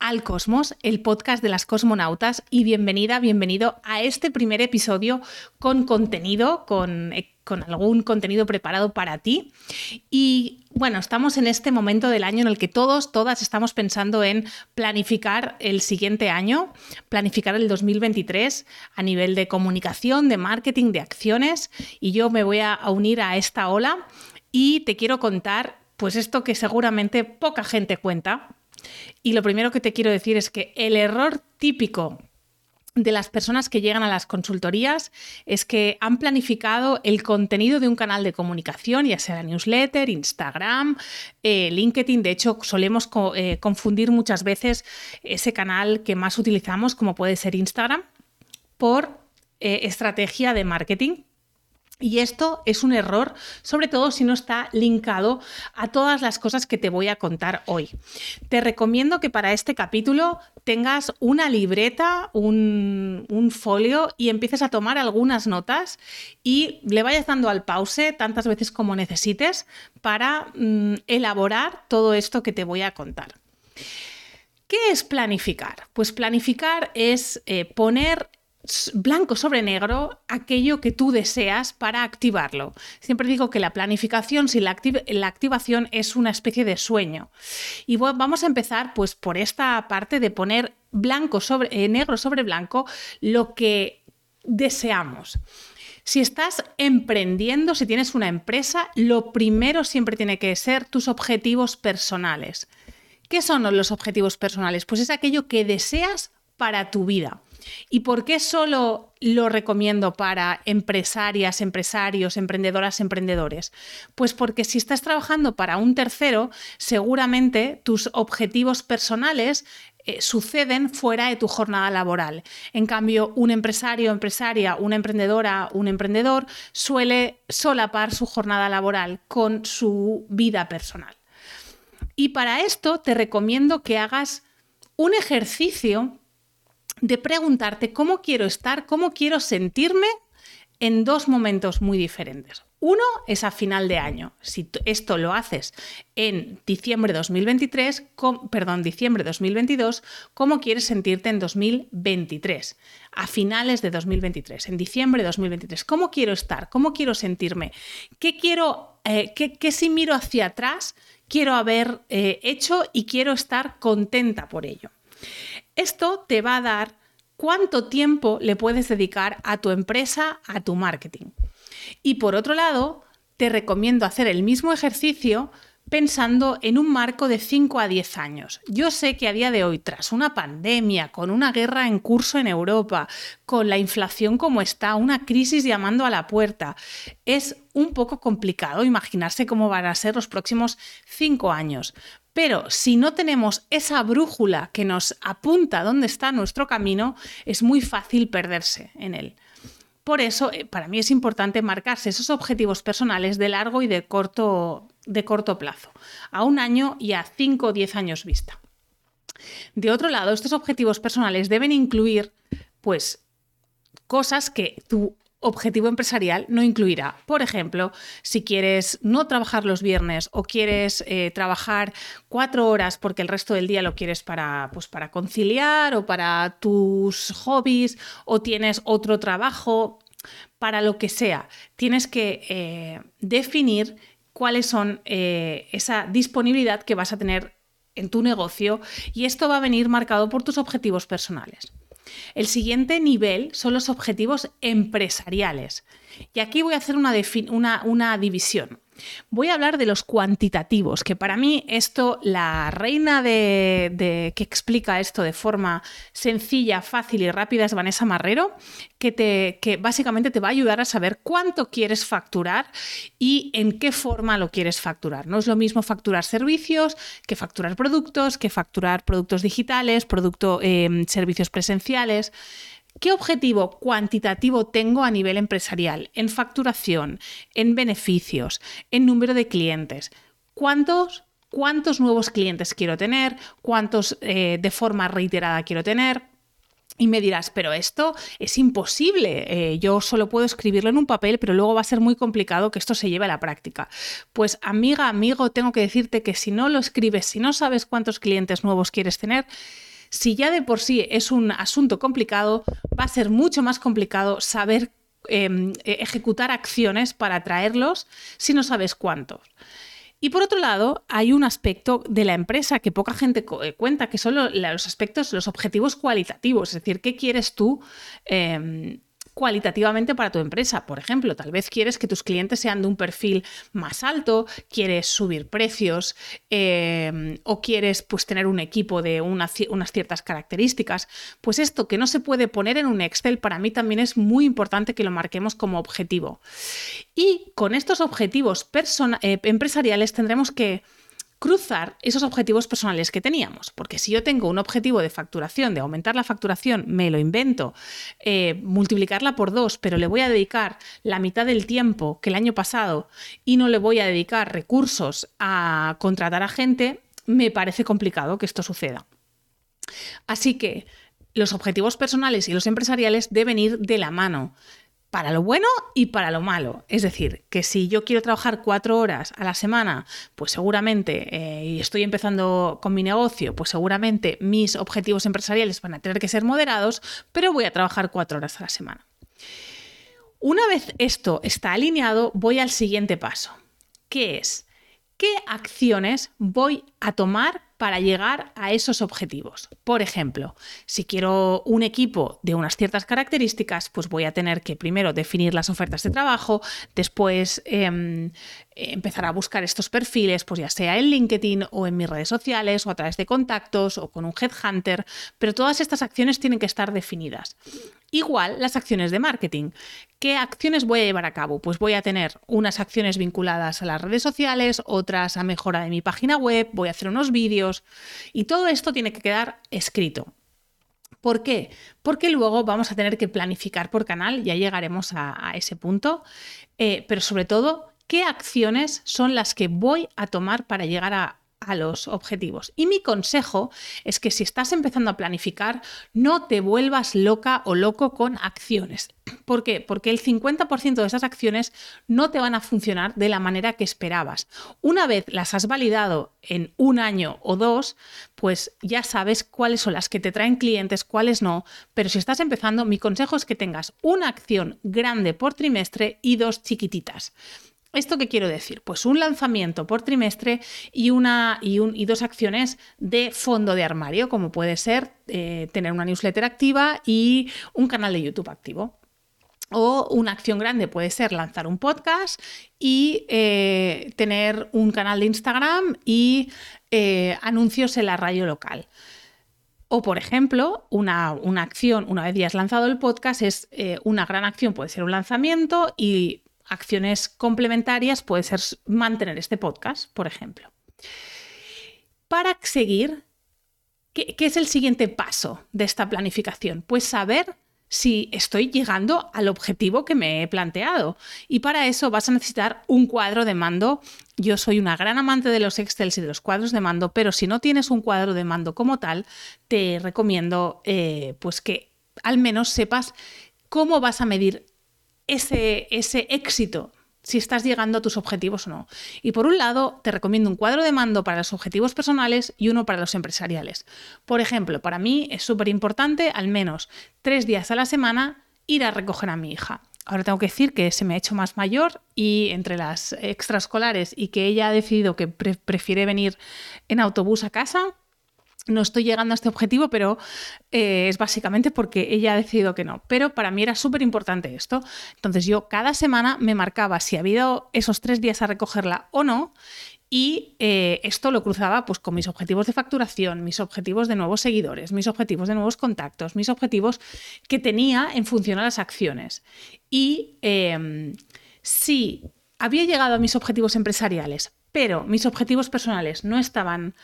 al Cosmos, el podcast de las cosmonautas y bienvenida, bienvenido a este primer episodio con contenido, con con algún contenido preparado para ti. Y bueno, estamos en este momento del año en el que todos, todas estamos pensando en planificar el siguiente año, planificar el 2023 a nivel de comunicación, de marketing, de acciones. Y yo me voy a unir a esta ola y te quiero contar pues esto que seguramente poca gente cuenta. Y lo primero que te quiero decir es que el error típico de las personas que llegan a las consultorías es que han planificado el contenido de un canal de comunicación, ya sea newsletter, Instagram, eh, LinkedIn. De hecho, solemos eh, confundir muchas veces ese canal que más utilizamos, como puede ser Instagram, por eh, estrategia de marketing. Y esto es un error, sobre todo si no está linkado a todas las cosas que te voy a contar hoy. Te recomiendo que para este capítulo tengas una libreta, un, folio y empieces a tomar algunas notas y le vayas dando al pause tantas veces como necesites para mm, elaborar todo esto que te voy a contar. ¿Qué es planificar? Pues planificar es eh, poner blanco sobre negro aquello que tú deseas para activarlo. Siempre digo que la planificación sin la, activación es una especie de sueño. Y vamos a empezar pues por esta parte de poner blanco sobre eh, negro sobre blanco lo que deseamos. Si estás emprendiendo, si tienes una empresa, lo primero siempre tiene que ser tus objetivos personales. ¿Qué son los objetivos personales? Pues es aquello que deseas para tu vida. ¿Y por qué solo lo recomiendo para empresarias, empresarios, emprendedoras, emprendedores? Pues porque si estás trabajando para un tercero, seguramente tus objetivos personales eh, suceden fuera de tu jornada laboral. En cambio, un empresario, empresaria, una emprendedora, un emprendedor suele solapar su jornada laboral con su vida personal. Y para esto te recomiendo que hagas un ejercicio de preguntarte cómo quiero estar, cómo quiero sentirme en dos momentos muy diferentes. Uno es a final de año. Si esto lo haces en diciembre de 2023, perdón, diciembre de 2022, ¿cómo quieres sentirte en 2023? A finales de 2023, en diciembre de 2023. ¿Cómo quiero estar? ¿Cómo quiero sentirme? ¿Qué quiero, eh, si miro hacia atrás, quiero haber eh, hecho y quiero estar contenta por ello? Esto te va a dar cuánto tiempo le puedes dedicar a tu empresa, a tu marketing. Y por otro lado, te recomiendo hacer el mismo ejercicio pensando en un marco de 5 a 10 años. Yo sé que a día de hoy, tras una pandemia, con una guerra en curso en Europa, con la inflación como está, una crisis llamando a la puerta, es un poco complicado imaginarse cómo van a ser los próximos 5 años. Pero si no tenemos esa brújula que nos apunta dónde está nuestro camino, es muy fácil perderse en él. Por eso, eh, para mí es importante marcarse esos objetivos personales de largo y de corto, de corto plazo, a un año y a 5 o 10 años vista. De otro lado, estos objetivos personales deben incluir, pues, cosas que tú objetivo empresarial no incluirá. Por ejemplo, si quieres no trabajar los viernes o quieres eh, trabajar cuatro horas porque el resto del día lo quieres para, pues, para conciliar o para tus hobbies o tienes otro trabajo, para lo que sea, tienes que eh, definir cuáles son eh, esa disponibilidad que vas a tener en tu negocio y esto va a venir marcado por tus objetivos personales. El siguiente nivel son los objetivos empresariales. Y aquí voy a hacer una, una, división. Voy a hablar de los cuantitativos, que para mí esto, la reina de, que explica esto de forma sencilla, fácil y rápida es Vanessa Marrero, que, te, que básicamente te va a ayudar a saber cuánto quieres facturar y en qué forma lo quieres facturar. No es lo mismo facturar servicios que facturar productos, que facturar productos digitales, producto, em, servicios presenciales. ¿Qué objetivo cuantitativo tengo a nivel empresarial? En facturación, en beneficios, en número de clientes. ¿Cuántos cuántos nuevos clientes quiero tener, cuántos eh, de forma reiterada quiero tener. Y me dirás, pero esto es imposible. Eh, yo solo puedo escribirlo en un papel, pero luego va a ser muy complicado que esto se lleve a la práctica. Pues amiga, amigo, tengo que decirte que si no lo escribes, si no sabes cuántos clientes nuevos quieres tener, si ya de por sí es un asunto complicado, va a ser mucho más complicado saber em, e-, ejecutar acciones para atraerlos si no sabes cuántos. Y por otro lado, hay un aspecto de la empresa que poca gente eh, cuenta, que son los aspectos, los objetivos cualitativos, es decir, ¿qué quieres tú? Em, cualitativamente para tu empresa. Por ejemplo, tal vez quieres que tus clientes sean de un perfil más alto, quieres subir precios em, o quieres pues, tener un equipo de unas ciertas características. Pues esto que no se puede poner en un Excel, para mí también es muy importante que lo marquemos como objetivo. Y con estos objetivos eh, empresariales tendremos que cruzar esos objetivos personales que teníamos. Porque si yo tengo un objetivo de facturación, de aumentar la facturación, me lo invento, eh, multiplicarla por dos, pero le voy a dedicar la mitad del tiempo que el año pasado y no le voy a dedicar recursos a contratar a gente, me parece complicado que esto suceda. Así que los objetivos personales y los empresariales deben ir de la mano para lo bueno y para lo malo. Es decir, que si yo quiero trabajar cuatro horas a la semana, pues seguramente, eh, y estoy empezando con mi negocio, pues seguramente mis objetivos empresariales van a tener que ser moderados, pero voy a trabajar cuatro horas a la semana. Una vez esto está alineado, voy al siguiente paso, que es, ¿qué acciones voy a tomar para llegar a esos objetivos. Por ejemplo, si quiero un equipo de unas ciertas características, pues voy a tener que primero definir las ofertas de trabajo, después em, empezar a buscar estos perfiles, pues ya sea en LinkedIn o en mis redes sociales o a través de contactos o con un headhunter, pero todas estas acciones tienen que estar definidas. Igual las acciones de marketing. ¿Qué acciones voy a llevar a cabo? Pues voy a tener unas acciones vinculadas a las redes sociales, otras a mejora de mi página web, voy a hacer unos vídeos y todo esto tiene que quedar escrito. ¿Por qué? Porque luego vamos a tener que planificar por canal, ya llegaremos a, ese punto, eh, pero sobre todo, ¿qué acciones son las que voy a tomar para llegar a, a los objetivos. Y mi consejo es que si estás empezando a planificar, no te vuelvas loca o loco con acciones. ¿Por qué? Porque el 50% de esas acciones no te van a funcionar de la manera que esperabas. Una vez las has validado en un año o dos, pues ya sabes cuáles son las que te traen clientes, cuáles no. Pero si estás empezando, mi consejo es que tengas una acción grande por trimestre y dos chiquititas. ¿Esto qué quiero decir? Pues un lanzamiento por trimestre y, una, y, dos acciones de fondo de armario, como puede ser eh, tener una newsletter activa y un canal de YouTube activo. O una acción grande puede ser lanzar un podcast y eh, tener un canal de Instagram y eh, anuncios en la radio local. O, por ejemplo, una, una, acción, una vez ya has lanzado el podcast, es una gran acción, puede ser un lanzamiento y acciones complementarias puede ser mantener este podcast, por ejemplo. Para seguir, ¿qué, es el siguiente paso de esta planificación? Pues saber si estoy llegando al objetivo que me he planteado. Y para eso vas a necesitar un cuadro de mando. Yo soy una gran amante de los Excel y de los cuadros de mando, pero si no tienes un cuadro de mando como tal, te recomiendo eh, pues que al menos sepas cómo vas a medir ese, ese éxito si estás llegando a tus objetivos o no. Y por un lado, te recomiendo un cuadro de mando para los objetivos personales y uno para los empresariales. Por ejemplo, para mí es súper importante al menos tres días a la semana ir a recoger a mi hija. Ahora tengo que decir que se me ha hecho más mayor y entre las extraescolares y que ella ha decidido que prefiere venir en autobús a casa, no estoy llegando a este objetivo, pero eh, es básicamente porque ella ha decidido que no. Pero para mí era súper importante esto. Entonces yo cada semana me marcaba si había ido esos tres días a recogerla o no. Y eh, esto lo cruzaba pues, con mis objetivos de facturación, mis objetivos de nuevos seguidores, mis objetivos de nuevos contactos, mis objetivos que tenía en función a las acciones. Y em, si había llegado a mis objetivos empresariales, pero mis objetivos personales no estaban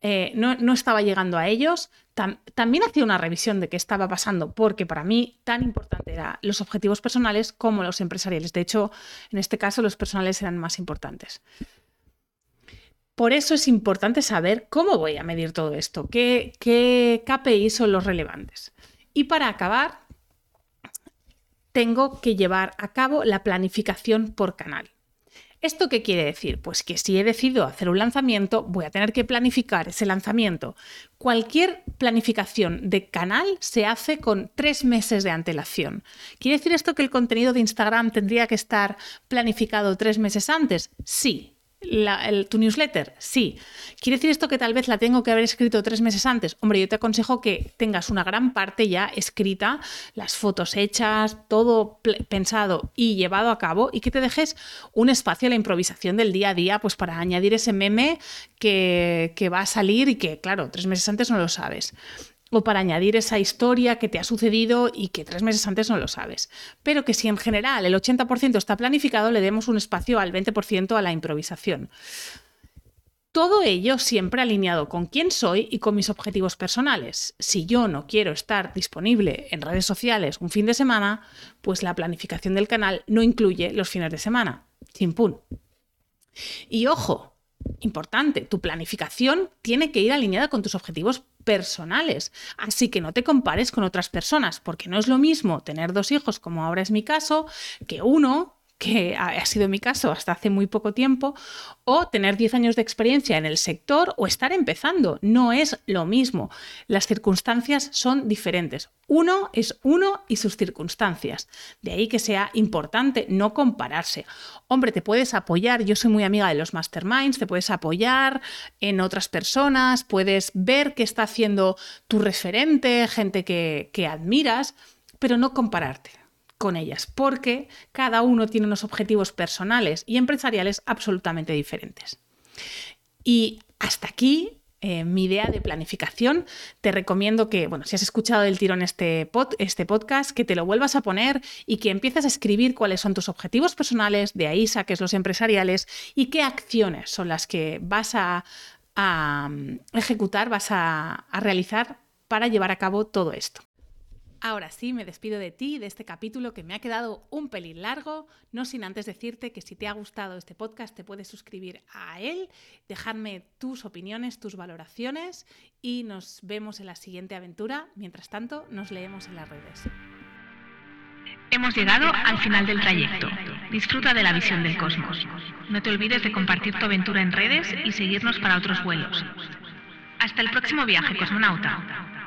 eh, no, estaba llegando a ellos. también hacía una revisión de qué estaba pasando, porque para mí tan importante eran los objetivos personales como los empresariales. De hecho, en este caso los personales eran más importantes. Por eso es importante saber cómo voy a medir todo esto, qué, qué KPI son los relevantes. Y para acabar, tengo que llevar a cabo la planificación por canal. ¿Esto qué quiere decir? Pues que si he decidido hacer un lanzamiento, voy a tener que planificar ese lanzamiento. Cualquier planificación de canal se hace con tres meses de antelación. ¿Quiere decir esto que el contenido de Instagram tendría que estar planificado tres meses antes? Sí, tu newsletter, sí. ¿Quiere decir esto que tal vez la tengo que haber escrito tres meses antes? Hombre, yo te aconsejo que tengas una gran parte ya escrita, las fotos hechas, todo pensado y llevado a cabo y que te dejes un espacio a la improvisación del día a día, pues para añadir ese meme que, que va a salir y que, claro, tres meses antes no lo sabes o para añadir esa historia que te ha sucedido y que tres meses antes no lo sabes. Pero que si en general el 80% está planificado, le demos un espacio al 20% a la improvisación. Todo ello siempre alineado con quién soy y con mis objetivos personales. Si yo no quiero estar disponible en redes sociales un fin de semana, pues la planificación del canal no incluye los fines de semana. Chimpún. Y ojo, importante, tu planificación tiene que ir alineada con tus objetivos personales. Así que no te compares con otras personas, porque no es lo mismo tener dos hijos, como ahora es mi caso, que uno que ha sido mi caso hasta hace muy poco tiempo, o tener 10 años de experiencia en el sector o estar empezando. No es lo mismo. Las circunstancias son diferentes. Uno es uno y sus circunstancias. De ahí que sea importante no compararse. Hombre, te puedes apoyar, yo soy muy amiga de los masterminds, te puedes apoyar en otras personas, puedes ver qué está haciendo tu referente, gente que, que admiras, pero no compararte con ellas, porque cada uno tiene unos objetivos personales y empresariales absolutamente diferentes. Y hasta aquí eh, mi idea de planificación. Te recomiendo que, bueno, si has escuchado del tirón este, este podcast, que te lo vuelvas a poner y que empieces a escribir cuáles son tus objetivos personales, de ahí saques los empresariales y qué acciones son las que vas a, mm, ejecutar, vas a realizar para llevar a cabo todo esto. Ahora sí, me despido de ti, de este capítulo que me ha quedado un pelín largo, no sin antes decirte que si te ha gustado este podcast te puedes suscribir a él, dejarme tus opiniones, tus valoraciones y nos vemos en la siguiente aventura. Mientras tanto, nos leemos en las redes. Hemos llegado al final del trayecto. Disfruta de la visión del cosmos. No te olvides de compartir tu aventura en redes y seguirnos para otros vuelos. Hasta el próximo viaje, cosmonauta.